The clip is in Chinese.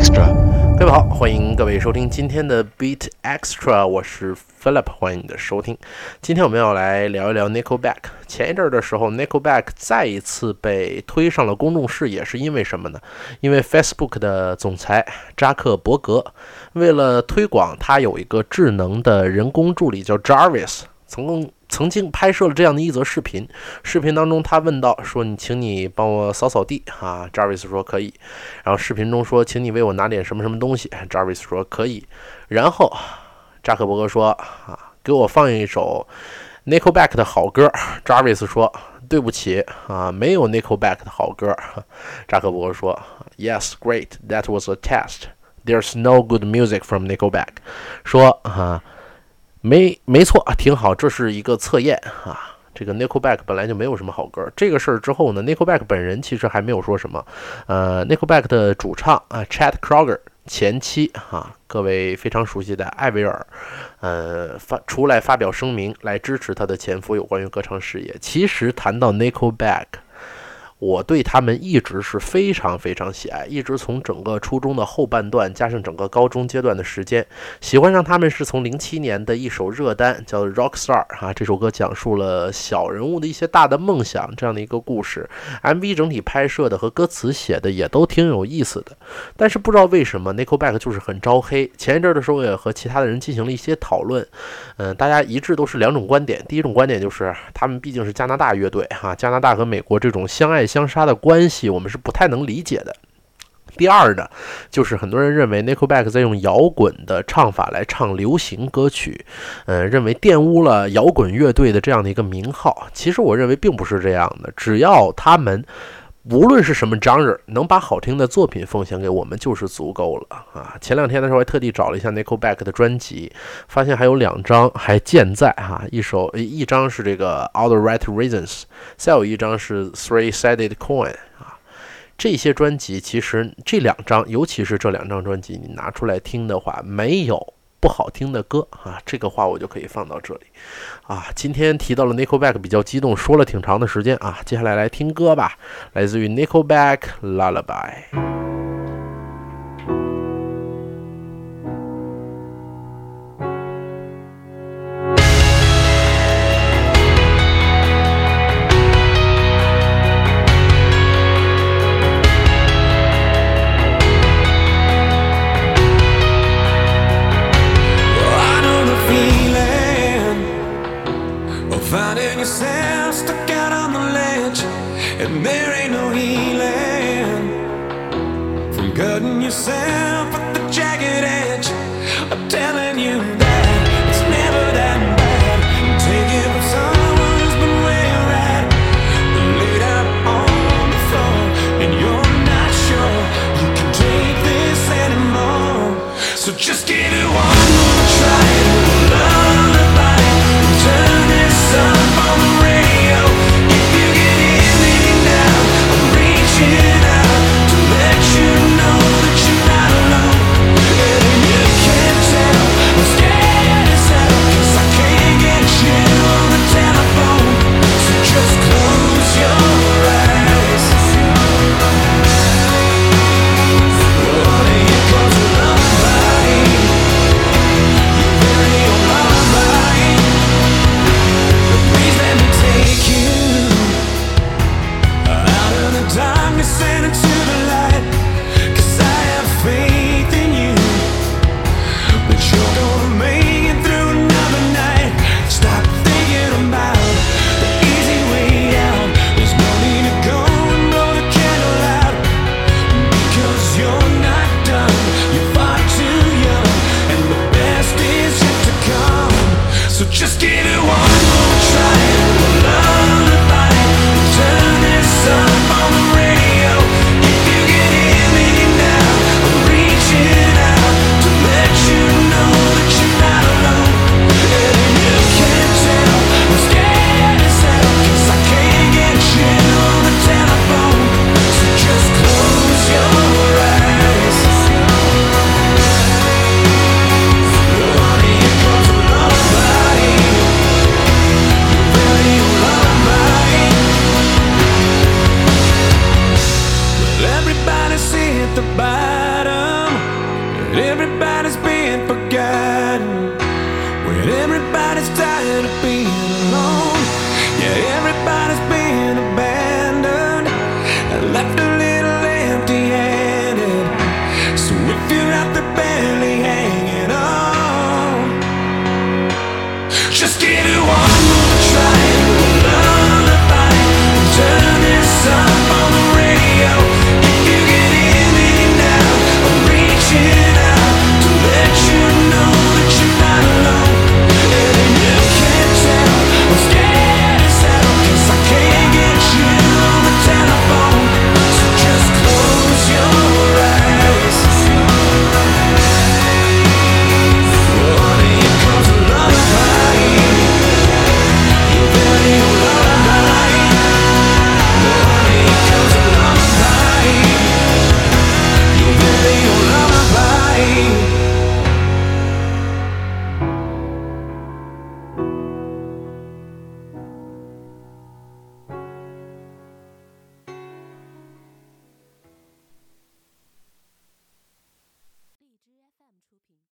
Extra，各位好，欢迎各位收听今天的 Beat Extra，我是 Philip，欢迎你的收听。今天我们要来聊一聊 Nickelback。前一阵儿的时候，Nickelback 再一次被推上了公众视野，是因为什么呢？因为 Facebook 的总裁扎克伯格为了推广他有一个智能的人工助理叫 Jarvis，曾曾经拍摄了这样的一则视频，视频当中他问到说：“你请你帮我扫扫地啊？”Jarvis 说可以。然后视频中说：“请你为我拿点什么什么东西。”Jarvis 说可以。然后扎克伯格说：“啊，给我放一首 Nickelback 的好歌。”Jarvis 说：“对不起啊，没有 Nickelback 的好歌。”扎克伯格说：“Yes, great. That was a test. There's no good music from Nickelback。”说啊。没没错啊，挺好，这是一个测验啊。这个 Nickelback 本来就没有什么好歌。这个事儿之后呢，Nickelback 本人其实还没有说什么。呃，Nickelback 的主唱啊，Chad Kroger 前妻哈，各位非常熟悉的艾薇儿，呃，发出来发表声明来支持他的前夫有关于歌唱事业。其实谈到 Nickelback。我对他们一直是非常非常喜爱，一直从整个初中的后半段，加上整个高中阶段的时间，喜欢上他们是从零七年的一首热单叫《Rock Star》啊，这首歌讲述了小人物的一些大的梦想这样的一个故事，MV 整体拍摄的和歌词写的也都挺有意思的。但是不知道为什么 Nickelback 就是很招黑。前一阵的时候也和其他的人进行了一些讨论，嗯，大家一致都是两种观点。第一种观点就是他们毕竟是加拿大乐队哈，加拿大和美国这种相爱。相杀的关系，我们是不太能理解的。第二呢，就是很多人认为 Nickelback 在用摇滚的唱法来唱流行歌曲，呃，认为玷污了摇滚乐队的这样的一个名号。其实我认为并不是这样的，只要他们。无论是什么 genre，能把好听的作品奉献给我们就是足够了啊！前两天的时候还特地找了一下 Nickelback 的专辑，发现还有两张还健在哈，一首一张是这个 All the Right Reasons，再有一张是 Three Sided Coin 啊。这些专辑其实这两张，尤其是这两张专辑，你拿出来听的话，没有。不好听的歌啊，这个话我就可以放到这里啊。今天提到了 Nickelback，比较激动，说了挺长的时间啊。接下来来听歌吧，来自于 Nickelback Lullaby。And there ain't no healing from cutting yourself at the jagged edge. I'm telling you. by